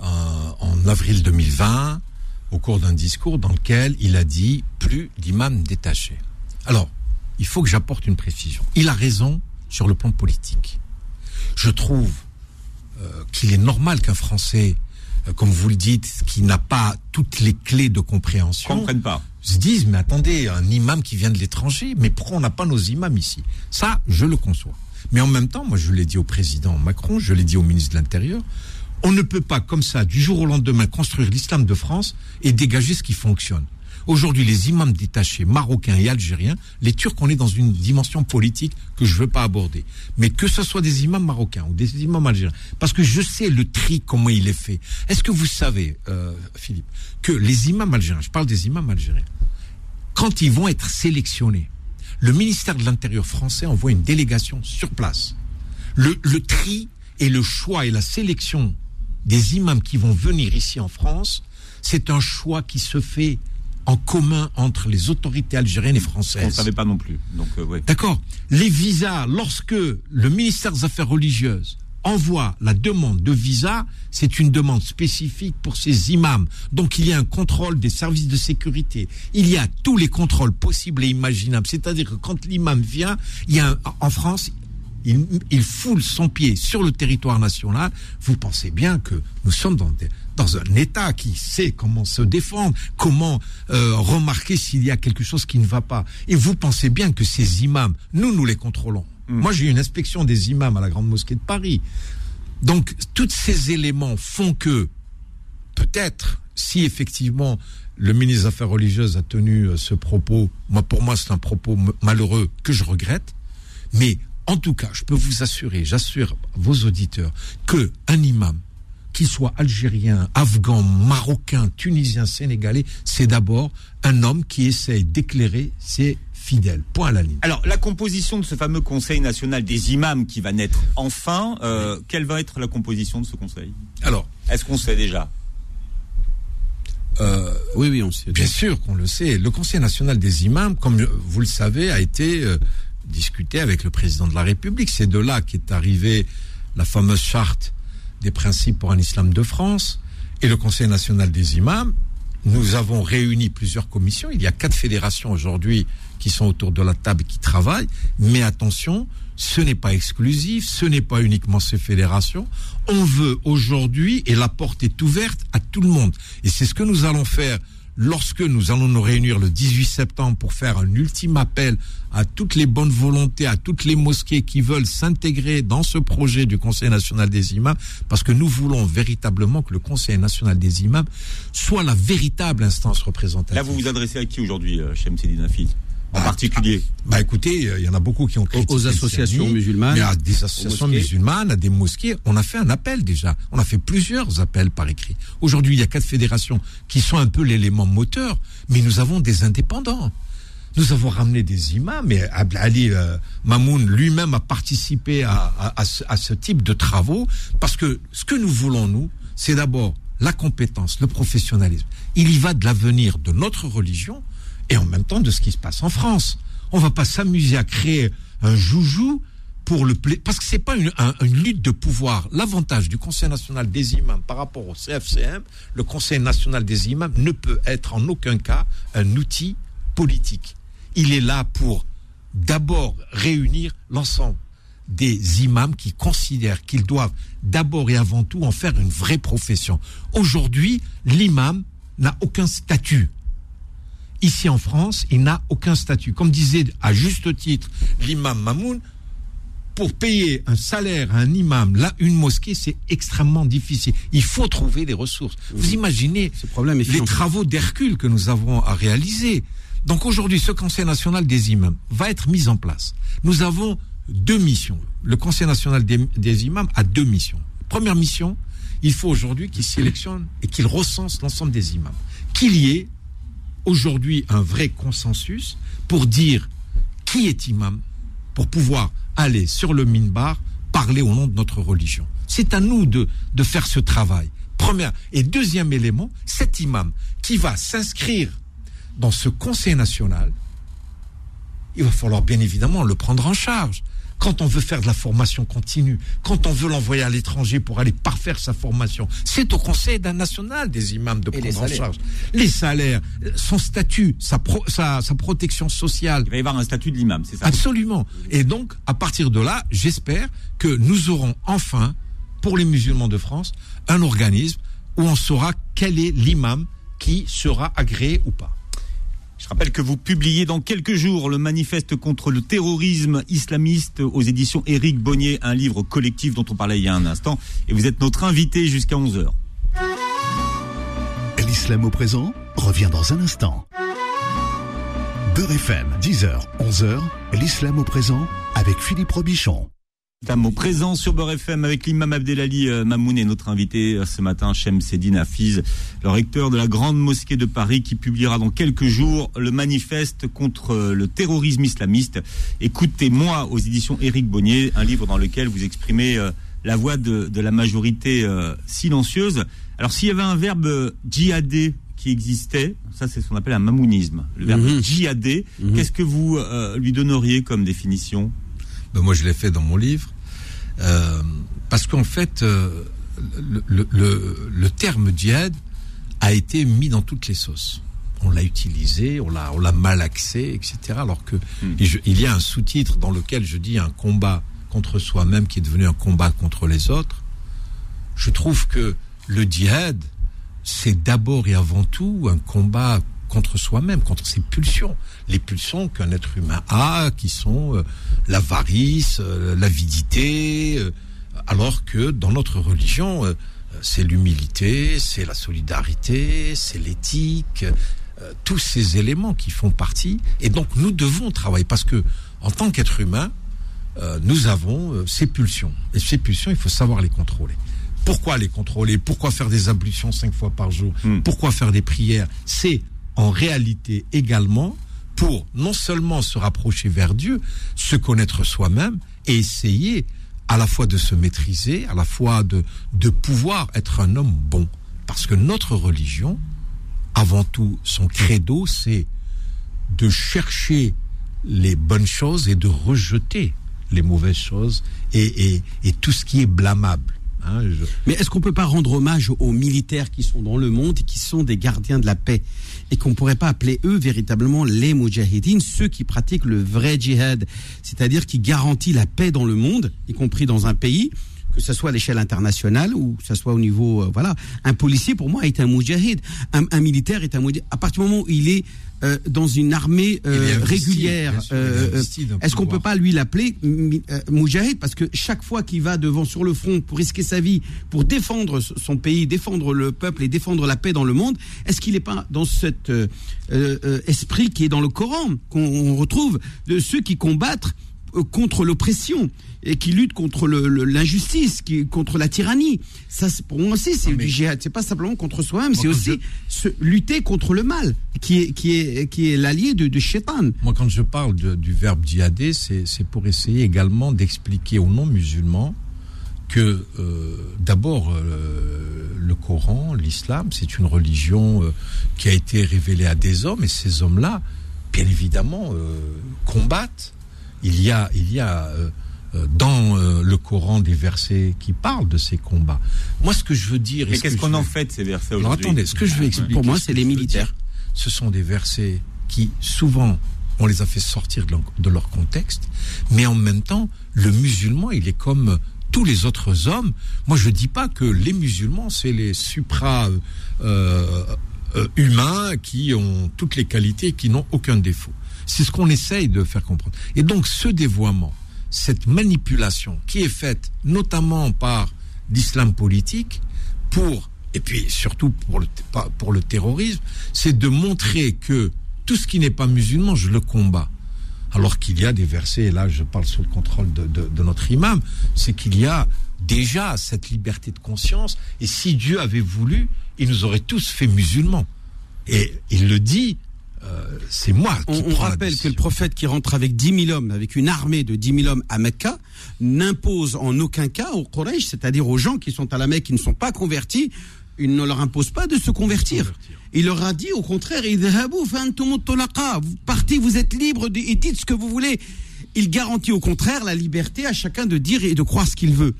euh, en avril 2020 au cours d'un discours dans lequel il a dit plus d'imams détachés. Alors, il faut que j'apporte une précision. Il a raison sur le plan politique. Je trouve euh, qu'il est normal qu'un Français, euh, comme vous le dites, qui n'a pas toutes les clés de compréhension, pas. se disent, mais attendez, un imam qui vient de l'étranger, mais pourquoi on n'a pas nos imams ici? Ça, je le conçois. Mais en même temps, moi je l'ai dit au président Macron, je l'ai dit au ministre de l'Intérieur, on ne peut pas comme ça, du jour au lendemain, construire l'islam de France et dégager ce qui fonctionne. Aujourd'hui, les imams détachés, marocains et algériens, les Turcs, on est dans une dimension politique que je ne veux pas aborder. Mais que ce soit des imams marocains ou des imams algériens, parce que je sais le tri, comment il est fait. Est-ce que vous savez, euh, Philippe, que les imams algériens, je parle des imams algériens, quand ils vont être sélectionnés, le ministère de l'Intérieur français envoie une délégation sur place. Le, le tri et le choix et la sélection des imams qui vont venir ici en France, c'est un choix qui se fait en commun entre les autorités algériennes et On ne françaises. savait pas non plus. Donc, euh, ouais. D'accord. Les visas, lorsque le ministère des Affaires religieuses envoie la demande de visa, c'est une demande spécifique pour ces imams. Donc il y a un contrôle des services de sécurité. Il y a tous les contrôles possibles et imaginables. C'est-à-dire que quand l'imam vient, il y a un- en France, il, il foule son pied sur le territoire national. Vous pensez bien que nous sommes dans, des- dans un État qui sait comment se défendre, comment euh, remarquer s'il y a quelque chose qui ne va pas. Et vous pensez bien que ces imams, nous, nous les contrôlons. Moi, j'ai eu une inspection des imams à la Grande Mosquée de Paris. Donc, tous ces éléments font que, peut-être, si effectivement le ministre des Affaires religieuses a tenu euh, ce propos, moi, pour moi, c'est un propos malheureux que je regrette, mais en tout cas, je peux vous assurer, j'assure vos auditeurs, que un imam, qu'il soit algérien, afghan, marocain, tunisien, sénégalais, c'est d'abord un homme qui essaye d'éclairer ses fidèles. Point à la ligne. Alors, la composition de ce fameux Conseil national des imams qui va naître enfin, euh, quelle va être la composition de ce conseil? Alors, Est-ce qu'on sait déjà? Euh, Oui, oui, on sait. Bien sûr qu'on le sait. Le Conseil national des imams, comme vous le savez, a été euh, discuté avec le président de la République. C'est de là qu'est arrivée la fameuse charte des principes pour un islam de France. Et le Conseil national des imams, nous avons réuni plusieurs commissions. Il y a quatre fédérations aujourd'hui qui sont autour de la table et qui travaillent. Mais attention, ce n'est pas exclusif, ce n'est pas uniquement ces fédérations. On veut aujourd'hui, et la porte est ouverte à tout le monde. Et c'est ce que nous allons faire lorsque nous allons nous réunir le 18 septembre pour faire un ultime appel à toutes les bonnes volontés, à toutes les mosquées qui veulent s'intégrer dans ce projet du Conseil national des imams, parce que nous voulons véritablement que le Conseil national des imams soit la véritable instance représentative. Là, vous vous adressez à qui aujourd'hui, euh, en particulier Bah écoutez, il y en a beaucoup qui ont critiqué aux associations musulmanes, mais à des associations musulmanes, à des mosquées. On a fait un appel déjà. On a fait plusieurs appels par écrit. Aujourd'hui, il y a quatre fédérations qui sont un peu l'élément moteur, mais nous avons des indépendants. Nous avons ramené des imams, mais Ali euh, Mamoun lui-même a participé à, à, ce, à ce type de travaux, parce que ce que nous voulons, nous, c'est d'abord la compétence, le professionnalisme. Il y va de l'avenir de notre religion, et en même temps de ce qui se passe en France. On va pas s'amuser à créer un joujou pour le parce que c'est pas une, une, lutte de pouvoir. L'avantage du Conseil national des imams par rapport au CFCM, le Conseil national des imams ne peut être en aucun cas un outil politique. Il est là pour d'abord réunir l'ensemble des imams qui considèrent qu'ils doivent d'abord et avant tout en faire une vraie profession. Aujourd'hui, l'imam n'a aucun statut. Ici en France, il n'a aucun statut. Comme disait à juste titre l'imam Mamoun, pour payer un salaire à un imam, là, une mosquée, c'est extrêmement difficile. Il faut trouver des ressources. Vous imaginez problème les travaux d'Hercule que nous avons à réaliser. Donc aujourd'hui, ce Conseil national des imams va être mis en place. Nous avons deux missions. Le Conseil national des, des imams a deux missions. Première mission, il faut aujourd'hui qu'il sélectionne et qu'il recense l'ensemble des imams. Qu'il y ait aujourd'hui un vrai consensus pour dire qui est imam, pour pouvoir aller sur le minbar, parler au nom de notre religion. C'est à nous de, de faire ce travail. Premier. Et deuxième élément, cet imam qui va s'inscrire dans ce conseil national, il va falloir bien évidemment le prendre en charge quand on veut faire de la formation continue, quand on veut l'envoyer à l'étranger pour aller parfaire sa formation, c'est au Conseil national des imams de prendre en charge les salaires, son statut, sa, sa, protection sociale. Il va y avoir un statut de l'imam, c'est ça? Absolument. Et donc, à partir de là, j'espère que nous aurons enfin, pour les musulmans de France, un organisme où on saura quel est l'imam qui sera agréé ou pas. Je rappelle que vous publiez dans quelques jours le manifeste contre le terrorisme islamiste aux éditions Éric Bonnier, un livre collectif dont on parlait il y a un instant. Et vous êtes notre invité jusqu'à 11h. L'islam au présent revient dans un instant. Beurre FM, 10h, 11h, l'islam au présent avec Philippe Robichon au présent sur Beurre FM avec l'imam Abdelali euh, Mamoun et notre invité euh, ce matin, Shem Sedine Hafiz, le recteur de la Grande Mosquée de Paris qui publiera dans quelques jours le manifeste contre euh, le terrorisme islamiste. Écoutez-moi aux éditions Éric Bonnier, un livre dans lequel vous exprimez la voix de, la majorité silencieuse. Alors s'il y avait un verbe djihadé qui existait, ça c'est ce qu'on appelle un mamounisme, le verbe mmh. djihadé, mhm. qu'est-ce que vous lui donneriez comme définition? Ben, moi je l'ai fait dans mon livre, euh, parce qu'en fait, euh, le, le, le, terme djihad a été mis dans toutes les sauces. On l'a utilisé, on l'a, on l'a malaxé, etc. Alors que hmm. il y a un sous-titre dans lequel je dis un combat contre soi-même qui est devenu un combat contre les autres. Je trouve que le djihad, c'est d'abord et avant tout un combat contre soi-même, contre ses pulsions. Les pulsions qu'un être humain a, qui sont euh, l'avarice, euh, l'avidité, euh, alors que dans notre religion, c'est l'humilité, c'est la solidarité, c'est l'éthique, tous ces éléments qui font partie. Et donc nous devons travailler parce que en tant qu'être humain, nous avons ces pulsions. Et ces pulsions, il faut savoir les contrôler. Pourquoi les contrôler? Pourquoi faire des ablutions cinq fois par jour? Hmm. Pourquoi faire des prières? C'est en réalité également pour non seulement se rapprocher vers Dieu, se connaître soi-même et essayer à la fois de se maîtriser, à la fois de, pouvoir être un homme bon. Parce que notre religion, avant tout, son credo, c'est de chercher les bonnes choses et de rejeter les mauvaises choses et, et tout ce qui est blâmable. Mais est-ce qu'on peut pas rendre hommage aux militaires qui sont dans le monde et qui sont des gardiens de la paix et qu'on pourrait pas appeler eux véritablement les mujahidines, ceux qui pratiquent le vrai djihad, c'est-à-dire qui garantit la paix dans le monde, y compris dans un pays que ce soit à l'échelle internationale ou que ce soit au niveau, euh, voilà, un policier pour moi est un moujahid, un, un militaire est un moujahid. À partir du moment où il est euh, dans une armée euh, régulière, est-ce qu'on peut pas lui l'appeler moujahid parce que chaque fois qu'il va devant sur le front pour risquer sa vie, pour défendre son pays, défendre le peuple et défendre la paix dans le monde, est-ce qu'il n'est pas dans cet esprit qui est dans le Coran qu'on on retrouve de ceux qui combattent contre l'oppression et qui luttent contre l'injustice, qui contre la tyrannie. Ça, pour moi aussi, c'est du djihad. C'est pas simplement contre soi-même, c'est aussi se- lutter contre le mal, qui est qui est qui est l'allié de, de Shaitan. Moi, quand je parle de- du verbe djihadé, c'est c'est pour essayer également d'expliquer aux non-musulmans que euh, d'abord euh, le Coran, l'islam, c'est une religion euh, qui a été révélée à des hommes et ces hommes-là, bien évidemment, euh, combattent. Il y a, il y a euh, euh, dans euh, le Coran des versets qui parlent de ces combats. Moi, ce que je veux dire, et Mais ce qu'est-ce que qu'on en veux- fait de ces versets aujourd'hui attendez, ce que je vais expliquer. Pour moi, ce c'est les veux militaires. ce sont des versets qui, souvent, on les a fait sortir de leur, contexte, mais en même temps, le musulman, il est comme tous les autres hommes. Moi, je dis pas que les musulmans, c'est les supra euh, euh, humains qui ont toutes les qualités, qui n'ont aucun défaut. C'est ce qu'on essaye de faire comprendre. Et donc, ce dévoiement, cette manipulation qui est faite notamment par l'islam politique pour, et puis surtout pour le, pour le terrorisme, c'est de montrer que tout ce qui n'est pas musulman, je le combats. Alors qu'il y a des versets, et là je parle sous le contrôle de- de notre imam, c'est qu'il y a déjà cette liberté de conscience, et si Dieu avait voulu, il nous aurait tous fait musulmans. Et il le dit, euh, c'est moi qui On, on rappelle que le prophète qui rentre avec 10 000 hommes, avec une armée de 10 000 hommes à Mecca, n'impose en aucun cas aux Quraysh, c'est-à-dire aux gens qui sont à la Mecque, qui ne sont pas convertis, il ne leur impose pas de se convertir. Il leur a dit au contraire, vous partez, vous êtes libres et dites ce que vous voulez. Il garantit au contraire la liberté à chacun de dire et de croire ce qu'il veut.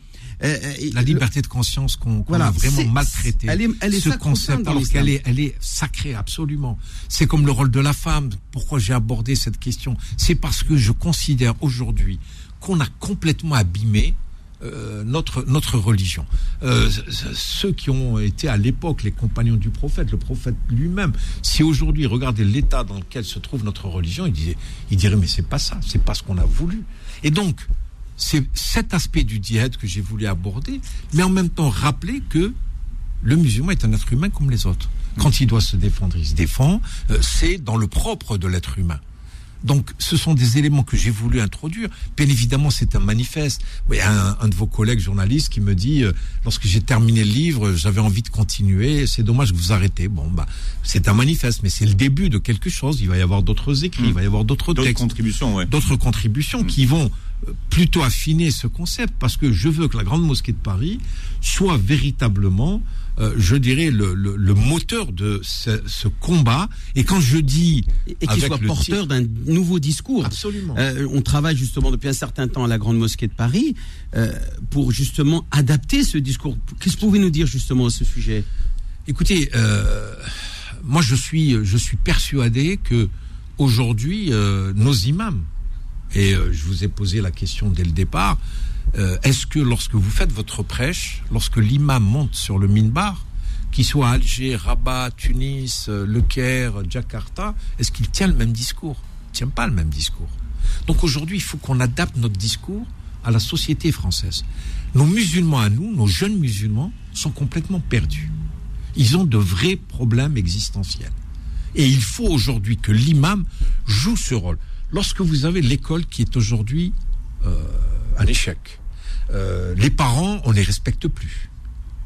Euh, euh, la liberté de conscience qu'on Voilà, a vraiment c'est- maltraité. elle est- elle est ce concept, alors qu'elle est, elle est sacrée absolument. C'est comme le rôle de la femme. Pourquoi j'ai abordé cette question? C'est parce que je considère aujourd'hui qu'on a complètement abîmé euh, notre notre religion. Euh, ceux qui ont été à l'époque les compagnons du prophète, le prophète lui-même, si aujourd'hui regardez l'état dans lequel se trouve notre religion, il disait, il dirait mais c'est pas ça, c'est pas ce qu'on a voulu. Et donc c'est cet aspect du djihad que j'ai voulu aborder, mais en même temps rappeler que le musulman est un être humain comme les autres. Quand il doit se défendre, il se défend. Euh, c'est dans le propre de l'être humain. Donc, ce sont des éléments que j'ai voulu introduire. Bien évidemment, c'est un manifeste. Il y a un, un de vos collègues journalistes qui me dit, euh, lorsque j'ai terminé le livre, j'avais envie de continuer. C'est dommage que vous arrêtez. Bon, bah, c'est un manifeste, mais c'est le début de quelque chose. Il va y avoir d'autres écrits, il va y avoir d'autres D'autres textes contributions, ouais. d'autres contributions qui vont plutôt affiner ce concept parce que je veux que la grande mosquée de Paris soit véritablement euh, je dirais le, le, le moteur de ce, ce combat et quand je dis et qu'il soit porteur d'un nouveau discours. Absolument. Euh, on travaille justement depuis un certain temps à la Grande Mosquée de Paris euh, pour justement adapter ce discours. Qu'est-ce que vous pouvez nous dire justement à ce sujet? Écoutez, moi je suis, je suis persuadé que aujourd'hui nos imams, et euh, je vous ai posé la question dès le départ, euh, est-ce que lorsque vous faites votre prêche, lorsque l'imam monte sur le minbar, qu'il soit à Alger, Rabat, Tunis, euh, Le Caire, Jakarta, est-ce qu'il tient le même discours? Il ne tient pas le même discours. Donc aujourd'hui, il faut qu'on adapte notre discours à la société française. Nos musulmans à nous, nos jeunes musulmans, sont complètement perdus ils ont de vrais problèmes existentiels. Et il faut aujourd'hui que l'imam joue ce rôle. Lorsque vous avez l'école qui est aujourd'hui euh, un échec, euh, les parents, on les respecte plus.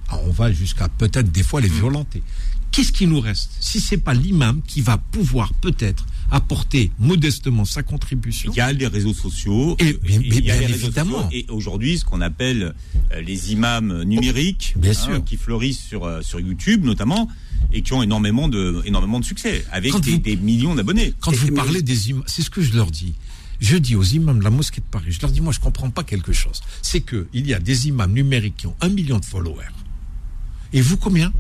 Alors, on va jusqu'à peut-être des fois les violenter. Qu'est-ce qui nous reste? Si c'est pas l'imam qui va pouvoir peut-être apporter modestement sa contribution Il y a les réseaux sociaux. Et- mais- mais il y a bien les réseaux évidemment. sociaux Et aujourd'hui, ce qu'on appelle euh, les imams numériques, Bien sûr. qui fleurissent sur euh, sur YouTube notamment et qui ont énormément de énormément de succès avec des, vous- des millions d'abonnés. Quand Et- vous parlez des imams, c'est ce que je leur dis. Je dis aux imams de la mosquée de Paris, je leur dis, moi, je comprends pas quelque chose. C'est que il y a des imams numériques qui ont un million de followers. Et vous, combien?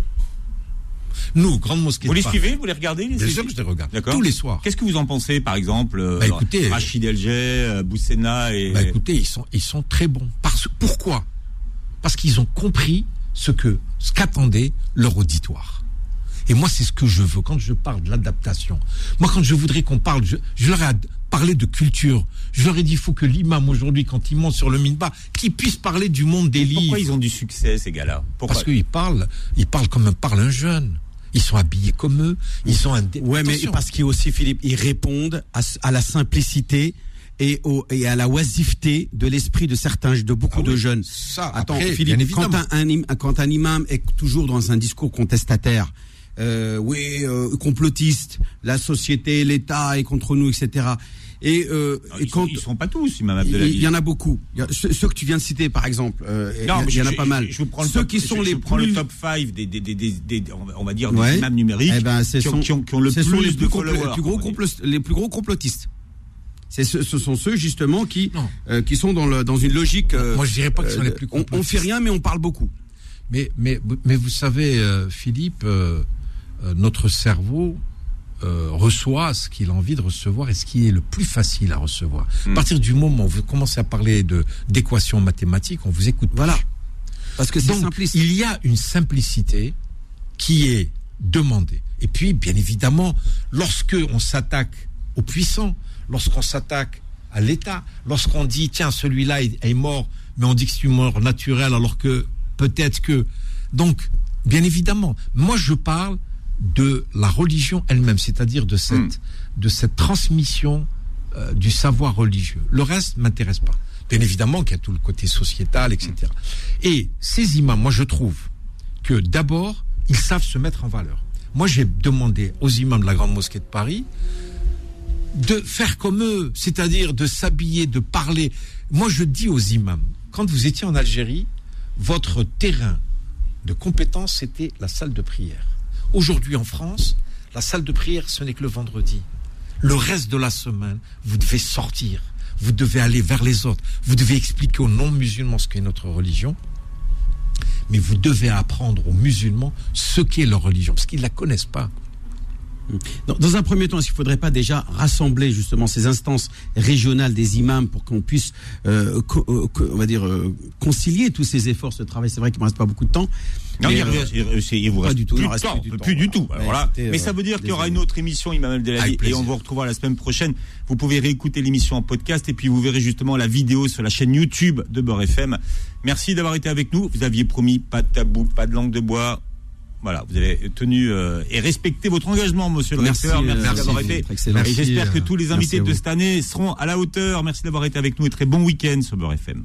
Nous, grande mosquée Vous les Paris. suivez, vous les regardez les Bien sûr que je les regarde. Tous les soirs. Qu'est-ce que vous en pensez, par exemple, euh, Bah, écoutez, Rachid Elgey, euh, Boussena et Bah, écoutez, ils sont, ils sont très bons. Parce, pourquoi? Parce qu'ils ont compris ce que ce qu'attendait leur auditoire. Et moi, c'est ce que je veux quand je parle de l'adaptation. Moi, quand je voudrais qu'on parle, je, je leur ai parlé de culture. Je leur ai dit, il faut que l'imam aujourd'hui, quand il monte sur le minbar, qu'il puisse parler du monde des livres. Pourquoi ils ont du succès, ces gars-là? Pourquoi? Parce qu'ils parlent, ils parlent comme parle un jeune. Ils sont habillés comme eux. Ils sont un. Ouais, mais Attention. parce qu'ils aussi, Philippe, ils répondent à, à la simplicité et, au, et à la oisiveté de l'esprit de certains, de beaucoup Ah de oui, jeunes. ça, Attends, après, Philippe, quand un, un quand un imam est toujours dans un discours contestataire, euh, oui, euh, complotiste, la société, l'État est contre nous, etc. Et, euh, Non, et ils, quand sont, pas tous, Imam il y en a beaucoup. A- ceux, ceux que tu viens de citer, par exemple, euh, il y, Non, a- mais il y en je- a pas je- mal. Je, vous prends le ceux top- qui sont je- les je prends plus le top 5 des, des, des, des, des- on va- on dire, des Ouais. imams numériques Eh ben, qui, ont, sont- qui, ont, qui ont le plus, sont les de plus, complo- followers. les plus gros on les plus gros complotistes. Ce, ce sont ceux justement qui euh, qui sont dans le dans une logique. euh, Moi, je dirais pas qu'ils sont euh, les plus on, on complotistes. fait rien, mais on parle beaucoup. Mais, mais, mais vous savez, euh, Philippe, euh, euh, notre cerveau euh, reçoit ce qu'il a envie de recevoir et ce qui est le plus facile à recevoir. Hmm. À partir du moment où vous commencez à parler de d'équations mathématiques, on vous écoute. plus. Voilà. Parce que c'est Donc, simpliste. il y a une simplicité qui est demandée. Et puis, bien évidemment, lorsque on s'attaque aux puissants, lorsqu'on s'attaque à l'État, lorsqu'on dit tiens celui-là est, est mort, mais on dit que c'est une mort naturelle, alors que peut-être que donc bien évidemment, moi je parle de la religion elle-même, c'est-à-dire de cette Hmm. de cette transmission euh, du savoir religieux. Le reste m'intéresse pas. Bien évidemment qu'il y a tout le côté sociétal, etc. Et ces imams, moi je trouve que d'abord, ils savent se mettre en valeur. Moi j'ai demandé aux imams de la Grande Mosquée de Paris de faire comme eux, c'est-à-dire de s'habiller, de parler. Moi je dis aux imams, quand vous étiez en Algérie, votre terrain de compétence c'était la salle de prière. Aujourd'hui en France, la salle de prière ce n'est que le vendredi. Le reste de la semaine, vous devez sortir, vous devez aller vers les autres, vous devez expliquer aux non-musulmans ce qu'est notre religion, mais vous devez apprendre aux musulmans ce qu'est leur religion, parce qu'ils ne la connaissent pas. Dans, un premier temps, est-ce qu'il ne faudrait pas déjà rassembler justement ces instances régionales des imams pour qu'on puisse, euh, euh, on va dire, euh, concilier tous ces efforts, ce travail? C'est vrai qu'il ne reste pas beaucoup de temps. Non, Mais, il, euh, il il vous pas reste du tout, plus il de reste temps, plus du temps, plus du voilà. tout. Voilà. écoutez, Mais euh, ça veut dire qu'il y aura une autre émission, Imam Abdelaziz, Avec et on vous retrouvera la semaine prochaine. Vous pouvez réécouter l'émission en podcast et puis vous verrez justement la vidéo sur la chaîne YouTube de Beurre FM. Merci d'avoir été avec nous. Vous aviez promis pas de tabou, pas de langue de bois. Voilà, vous avez tenu euh, et respecté votre engagement, monsieur le Merci, recteur. euh, Merci, d'avoir été. j'espère que euh, tous les invités de cette année seront à la hauteur. Merci d'avoir été avec nous et très bon week-end sur Beurre FM.